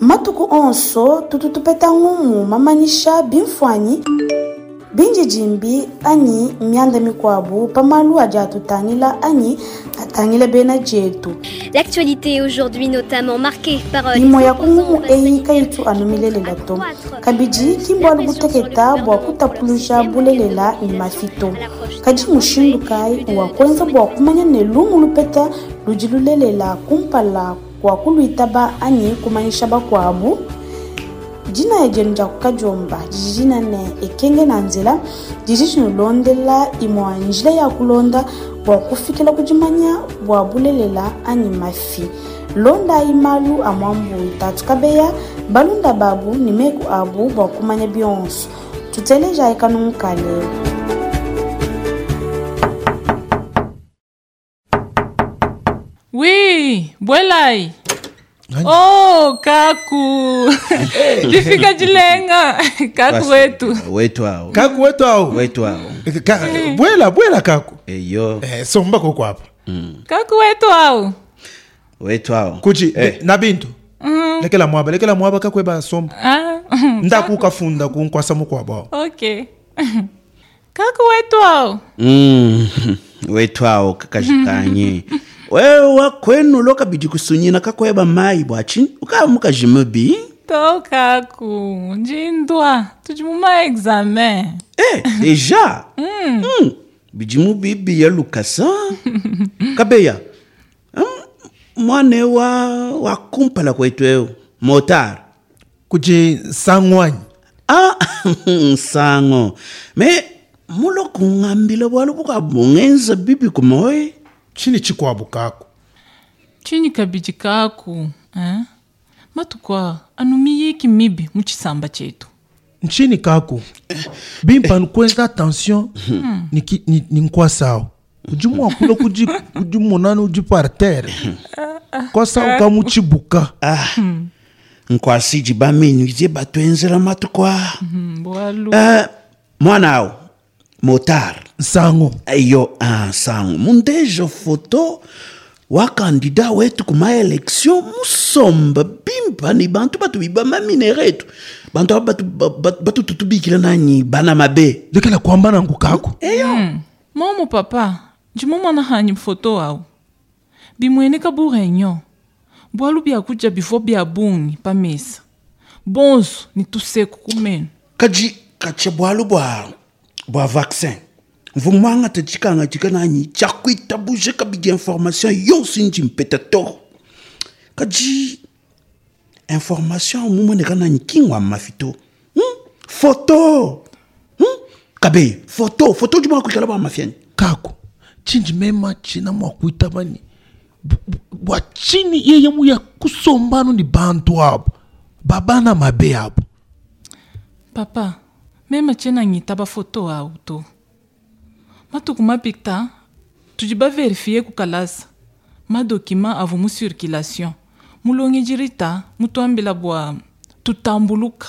matuku onso tutu tupeta ng'umu mamanyisha bimfuanyi. Binji jimbi anyi myanda mikwabu pamalu aja atutangila anyi bena L'actualité aujourd'hui notamment marquée par euh, imo ya kung'umu eyi kaitu anumilelela to kabidi kimbwalu kuteketa bua kutapuluja bulelela ni mafito kadi mushindu kai wakwenza bua kumanya ne lumu lupeta ludi lulelela kumpala wakulwitaba anyi kumanyishaba kwabu dina ejenu dya kukajomba didi nene ekenge na nzela didi dinilondela imwa njila ya kulonda wakufikila kudimanya wabulelela anyi mafi. Londa imalu malu itatu kabeya balunda babu ni meku abu bakumanya bionso tuteleja ekanumukalelo Oui, bwelai. Oh, kaku. kifika jilenga. Kaku wetu. wetu hao. Kaku wetu ao wetu hao. Ka- bwela bwela kaku. Eyo. Eh, somba koko hapa. Kaku wetu ao wetu hao. Kuchi Eh. na bintu. Lekela mwaba lekela mwaba kakweba somba. Ah, ndakukafunda kunkwasa mukwaba okay. Kaku wetu ao Mm, wetu hao kakajikanye wewe wakwenu lokabidi kusunyina kakweba mai bwachi ukamuka jimubi To kaku. Njindwa. Tujimuma examen. eh deja mm. bijimubi biya lukasa kabeya mm, mwane wa wakumpala kwetu eo motar kudi sangwanyi ah sango me mulokungambila bwalo bukabungenza bibi kumoye tshili tshikuaba kako tshini kabidi kako eh? matukwa anumiyiki mibi mu tshisamba tchetu ntshini kako bimpa nikuenza attention hmm. ninkuasao ni, ni udimuakula udimunana udi par terre kuasao ka mu tshibuka ah. hmm. nkuasidi bamenyu idie batuenzela matukwa mm -hmm. uh, mwanao motar nsango yo nsango ah, mundejo foto wa kandida wetu ku maelektio musomba bimbani bantu batu bibamba minere etu. Bantu aba batututubikila nani bana mabe. Lekela kuambana ngu kako eyo. Mm. momo papa ndimo mwana hanyi foto awu bimwene kaburenyo bwalu biakudia bifo bia bungi pa mesa. Bonso ni tuseku kumeno kaji kache bwalu bwa bwa vaccin. Mvumanga tachikanga chika nanyi chakuitabuje kabidi information yonsi nji mpeta toro kaji information mumoneka nanyi kingwa mafito hmm? foto hmm? kabe foto foto jumwa kuikala bwa mafiani kaku chinji mema china mwakuita bani bwa yeye muya kusombano ni bantu abo babana mabe abo Papa, mema chena ngitaba foto au to. Matuku mapikta, tujiba verifie kukalasa. Ma dokima avu mu circulation. Mulongi jirita, mutuambila bwa tutambuluka.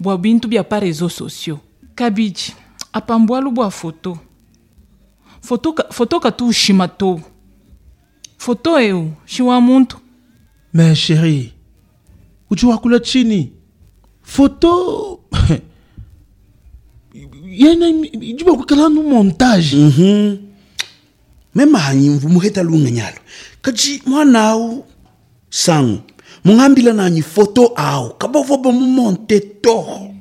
Bwa bintu bia pa réseaux sociaux. Kabiji, apambwalu bwa foto. Foto ka, foto ka tu shima to. Foto eu, shiwa muntu. me sheri uchi wakula chini foto yena kukala nu montage. Mhm. mema hanyi mvumuheta lunga nyalo kaji mwanau sangu mungambila nanyi foto au kabovobo mumonte toro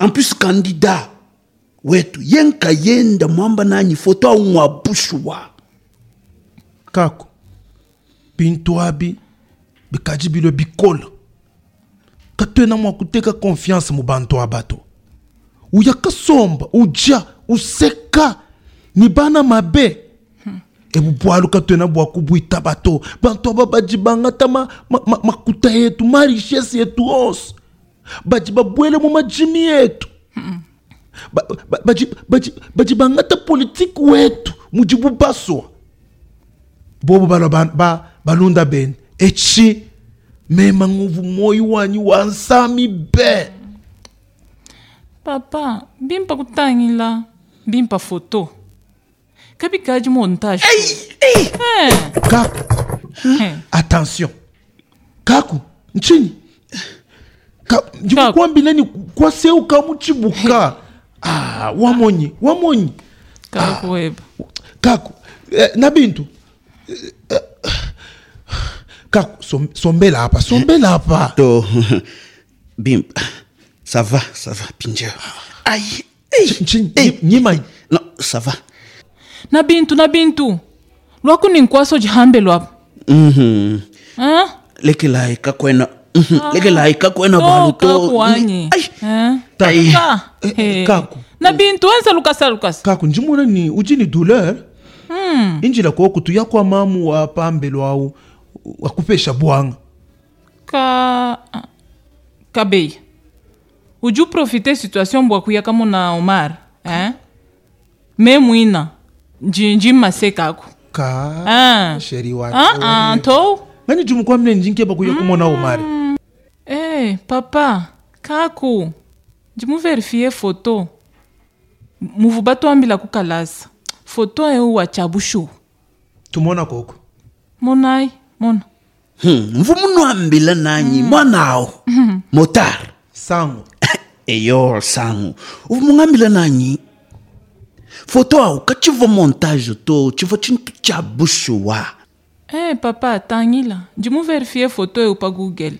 en plus candidat wetu yenka yenda mwamba nanyi foto au mwabushwa. Kaku bintu abi bikaji bilo bikola katwena mwakuteka confiance mu bantu abato uya kasomba uja useka. Ni bana mabe. Ebu bwalu katwena bwakubwita bato. Bantu aba baji bangata ma, ma, ma, makuta yetu ma richesse yetu onse. Baji babwele mu majimi yetu. Ba, ba, baji, baji, baji bangata politiki wetu. Mujibu baswa bobo balo ba, ba, balunda bene. Eci mema nguvu moyo wanyu wansami be Papá, bem para o lá, bem para foto. Cabe cá de montagem. Ei, ei! Eh. Kaku. Eh. Atenção. kaku Ntini. Kaku. Kaku. qual bilhão, qual seu camo te bucar? Ah, o amoni, o amoni. kaku ah. kaku Caco, eh, kaku bintu. Caco, sombelapa, sombelapa. Tô, bim. Ça va, ça va, Pinger. Aïe, aïe, aïe. aïe, Non, ça va. Na bintu, na bintu. Lwaku ni nkwaso jihambe lwapo. Mhm. Eh? mhm. Ah? Leke lai kakwena. Leke oh, lai kakwena balu to. Kwanyi. Ai. Eh? Tai. Eh, kaku. Na bintu wenza lukasa lukasa. Kaku njimona ni ujini douleur. Mm. Injila kwa kutuya kwa mamu wa pambe lwao wakupesha bwanga. Ka ah, kabei uju profite situation bua kuyaka na omar eh? me mwina ka Ah. sheri wa ah, ah, to ngani jumu mne njinke bakuya kumona omar? Eh, papa kaku ndimuverifie foto. Muvu batwambila kukalasa foto eu wa chabushu. Tumona koko monai mona. Hmm, mvumunwambila nanyi mwanawo motar. Sango eyo sangu uvumungambila nanyi foto awu ka chivo montage to chivo chintu cha bushuwa Eh, papa tangila ndimuverifie foto eu pa google.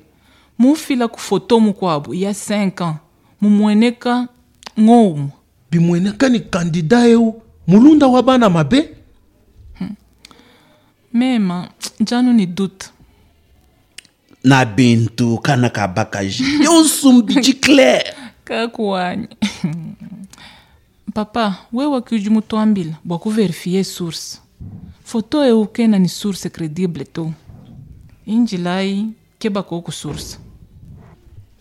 Mufila ku foto mukwabo ya 5 ans. Mumweneka ng'omu bimweneka ni kandida eu mulunda wa bana mabe? Mema njanu ni dute na bintu kana ka bakaji yonsumbi ci clair kakuwanye papa wewe kiuji mutwambila bwa kuverifie source. Foto eu kena ni source credible tu. Injilai keba koku source.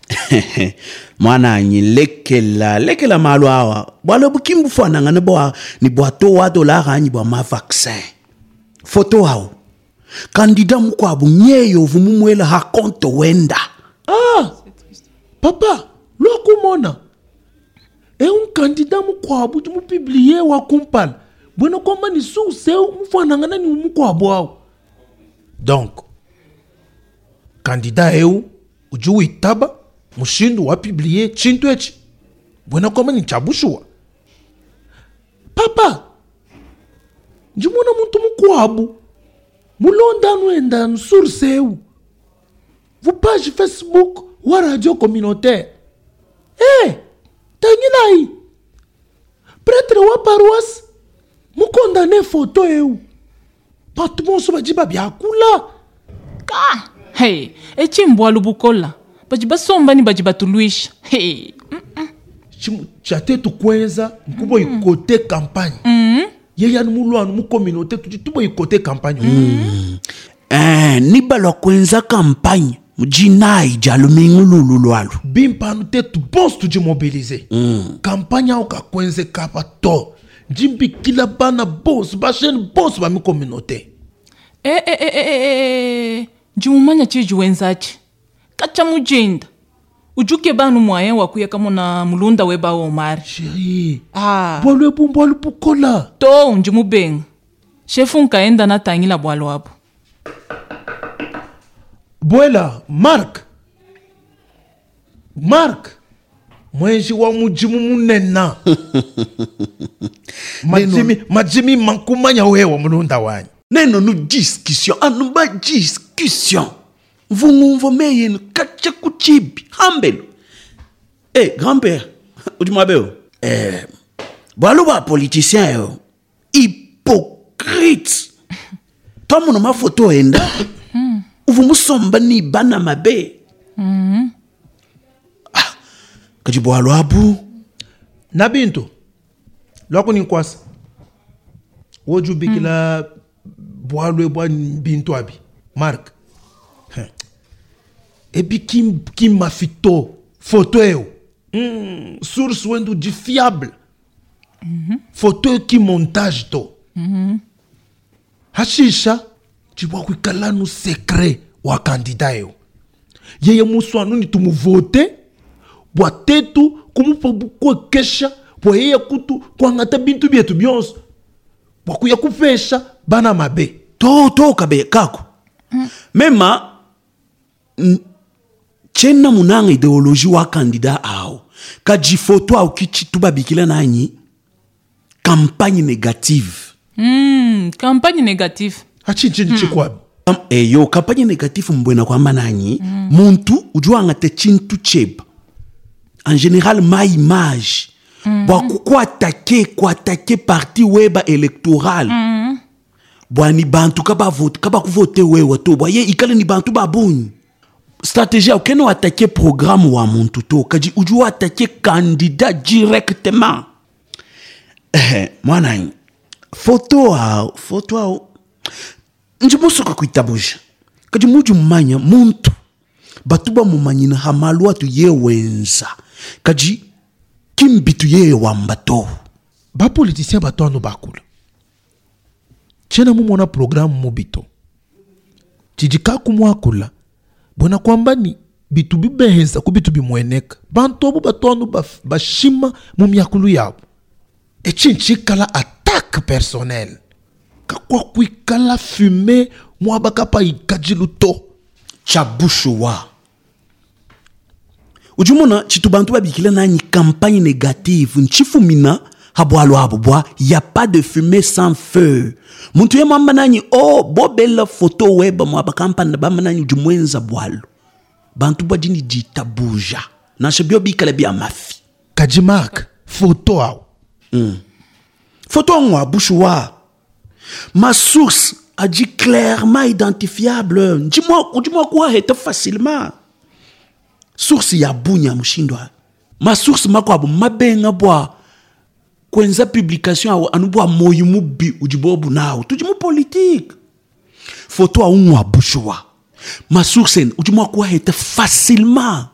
Mwananyi lekela lekela malu awa. Bwalo bukimbu fananga ni bwa ni bwa to wato la ganyi bwa ma vaccin foto awu kandida mukwabu nyeyo vumumwela ha konto wenda. Ah! Papa lwakumona e un kandida mukwabu timupiblie wa kumpala bwena kwamba ni suuseu mufanangana ni umukwabu au. Donc kandida eu uji uitaba mushindu wapiblie chintu eci bwena kwamba ni papa njimona muntu mukwabu. Mulondanu endanu surseu vupage facebook wa radio communautaire e tangilai pretre wa paroisse mukondane foto eu. Batu bonso baji babyakula ka! Hey eci mbwalu bukola baji basombani baji batuluisha hey Chimu- chate tukwenza nkubo ikote campagne yeyani mulwanu mucommunauté tuji tubo ikote campagne eh ni balwa kwenza kampanye mujinai dialo ming'ululu lwalu bimpanu tetu bonso tudi mobilize. Mm. kampanye ao kapa to. Ndi mbikila bana bonso basheni bonso ba mikominote ee eh, eh, eh, ndi e. mumanya chidi wenzaci kacha mujinda ujuke banu mwaye wakuyaka muna mulunda weba omari. Sheri ah. bwalwe bumbu alubukola to ndi mubenga shefu nkaenda natangila bwalo apo bwela mark. Mark mwenji wa mujimu munena. Majimi majimi mankumanya wewa mulunda wanyu. Neno nu discussion anu ba discussion vungumvo meyenu kacha kuchibi hambelo. Eh grand-père udimabeo eh bwalo bwa politicien yo hypocrite to muno mafoto enda uvumusomba ni bana mabe. Ah, kadi bwalo abu na bintu lwako ninkwasa wojubikila bwalwe bwa bintu abi? Mark. Ebi kim, kim mafito foto eo mm, source wendu di fiable. Foto eo ki montage to. Hashisha cibwa kuikala nu secret wa kandida eo yeye musu anu ni tumuvote bwa tetu kumupa kuekesha bwa yeye kutu kuangata bintu byetu byonso bwa kuya kupesha bana mabe. To to kabe kako. Mema tshena munanga ideoloji wa kandida awo kaji foto awo kichi tubabikila nanyi campagne négative mm, campagne négative chikwabi Kam- eyo campagne négative mbwena kwamba nanyi muntu ujuanga te chintu cheba. En général ma image. Bwaku kuatake kuatake parti weba électoral bwani bantu kabavote kabakuvote wewe to bwaye ikale ni bantu babunyi stratégie awo kene atake programme wa muntu to kaji uju atake candidat directement. Eh, mwananyi foto awo foto awo njibusuka kuitabuja kadi mudi mumanya muntu. Batu bamumanyina hamalua tu yewenza kadi kimbitu yeyewamba to bapolitisien bato anu bakula tiena mumona programu mubito. Tidi kakumuakula bona kwambani bitu bibehenza ku bitu bimweneka. Bantu obu bato anu bashima mumiakulu yabo. Etshintshikala attaque personnelle kakua kuikala fume mua bakapa ikadilu to tshia wa. Ujumona tshitu bantu babikila nanyi campagne négative. Abo bwa ya pas de fumée sans feu. Muntu ye mwamba nanyi o bobela foto weba bakampani bamba nanyi ujumwenza bwalo bantu bwa dini ditabuja nashe bio bikala bia mafi. Kadi mark foto awo Photo ngwa bouchoir. Ma source a dit clairement identifiable. Dis-moi, dis-moi quoi est facilement. Source ya bunya mshindwa. Ma source makwabo mabenga bwa kwenza publication awo anu bwa moyo mubi ujibobu nao. Tujimu politique. Photo a ngwa bouchoir. Ma source dis-moi quoi est facilement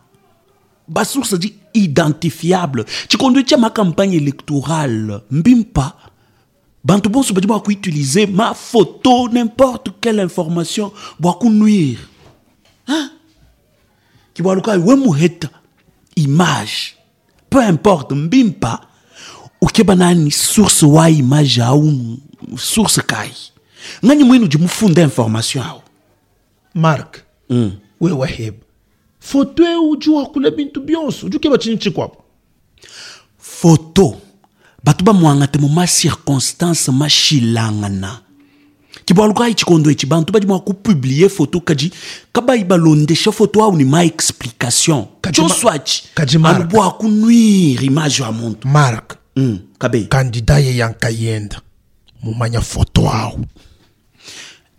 basource dit identifiable tshikondo tshia ma campagne électorale mbimpa bantu bonso badi bakuutilize ma photo n'importe quelle information bwakunuire hein? kibwaluka we muheta image. Peu importe mbimpa ukeba nani source wa image au source kai. Ngani mwinu jimufunda information awo mark mm. we waheba foto e uju wakula bintu byonso uju keba chini chikwapo photo bato bamwanga te mu ma circonstance ma xilangana kibwaluka ai tshikondo etshi bantu badi mwa kupublie photo kadi kabai balondexa photo awu ni ma explication. Kadi ma- tshonso atshi kadi marka. anu bwa kunuire image ya muntu. Mark. Mm. kabe. Kandida ye yankayenda mumanya foto awo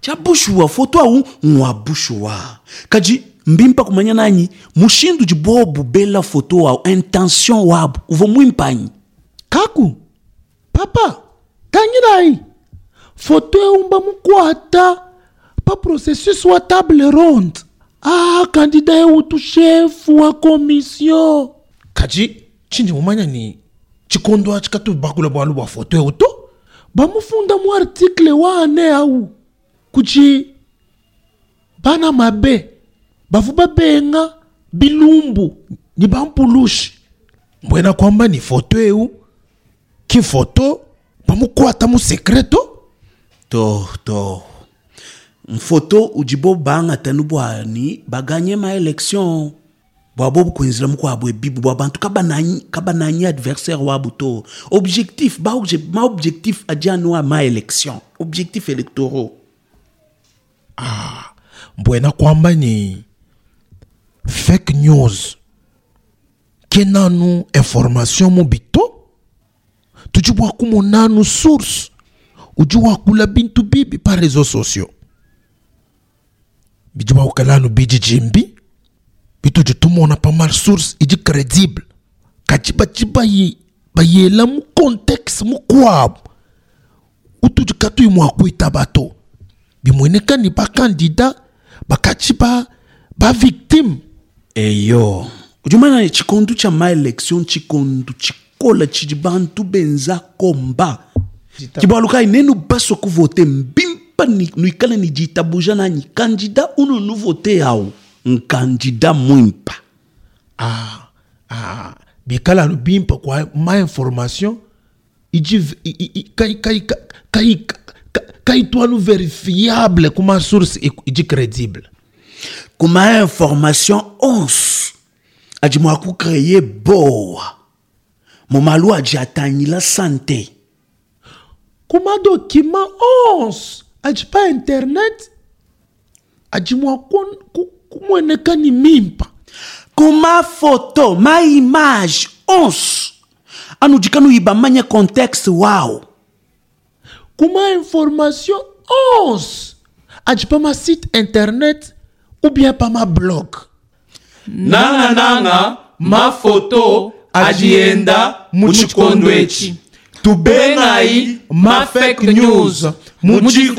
tshia bushuwa photo awu ngwa bushuwa kadi mbimpa kumanya nanyi mushindu dibua bubela photo awu intention wabo uvo mwimpanyi kaku? Papa tangilai foto eumba mukwata. Pa processus wa table ronde. Ah kandida eutu shefu wa commission. Kaji tshindi mumanya ni chikondo achi katu bakula bwalu bwa foto euto bamufunda mu artikle wane au kuchi bana mabe bavu babenga bilumbu ni bampulushi mbwena kwamba ni foto eu ki foto bamukwata mu sekreto to to. Mfoto udibo banga tanu bwani baganye ma élection bwabo bukwenzela mukwabo ebibu bwa bantu kabananyi adversaire wabo to. Objectif ba obje, ma objectif adianwa ma élection objectif électoraux mbwena kwamba ni fake news. Ke nanu information mu bito? tujue ko umuntu nta nusuruse ujye wakura bintu bibi pa rezo sociaux bijye wakura hano bijijimbi bituje tumona pa source. iji karedibure kaci baci bayera mu kontekisi mu kwabo utuje mwa mwakwita bato. Bimweneka ni bakandida bakaci ba ba victime eyo. Ujumana umenya ikikundu cya maelekisiyo chikondu chikondu. Tshikola tshidi bantu benza komba. Kibwaluka inenu baso kuvote mbimpa ni- nuikala ni ditabuja nanyi kandida unu nuvote yawo nkandida mwimpa. Ah, ah, bikala no bimpa kwa ma information iji v- i- i- i- kai kai kai kai kai- kai twanu verifiable kuma source iji crédible. Kuma information onze adi mwa kukreye boa mumalu adi atanyila sante. Kuma document 11 adi pa internet. Adi mwa kon- ku- kumweneka ni mimpa. Kuma foto ma image onze anu di kanu yiba manya contexte wao kuma information 11 adi pa ma site internet ou bien pa ma blog. Nanga nanga mafoto adienda muchikondo eci tubengai ma fake news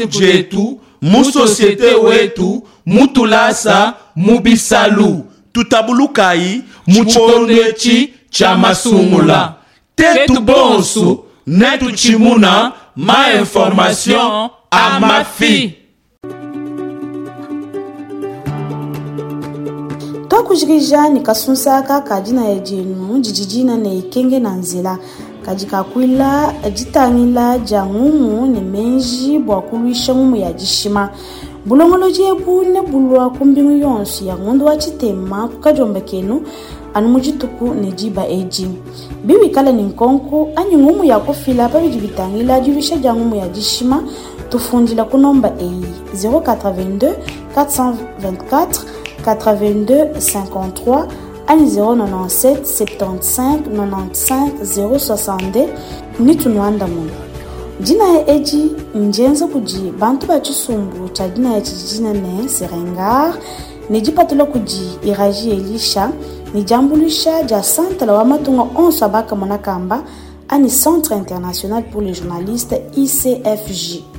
jetu musosiete wetu mutulasa mubisalu. Tutabulukai muchikondo eci cha masungula. Tetu bonso netu chimuna ma information a mafi twakuzhikizha nikasunzaka kadi na yadienu dididina na ikenge na nzela. Kadi kakwila ditangila dia ng'umu ne menji bua kuluisha ng'umu ya dishima bulongolo diebu ne bulua kumbingu yonso ya ng'undu wa chitema kukadiomba kenu anu mudituku ne diba edi biwikala ni nkonko anyi ng'umu ya kufila pa bidi bitangila diluisha dia ng'umu ya dishima tufundila kunomba eyi. 082 424 82 53 ani 097 75 95 062 ni edi njenza kudi bantu ba chisumbu cha serengar. Ni dipatula kudi iraji elisha. Ni diambulisha dia santala wa matunga onso abaka mona kamba ani centre international pour les journalistes icfj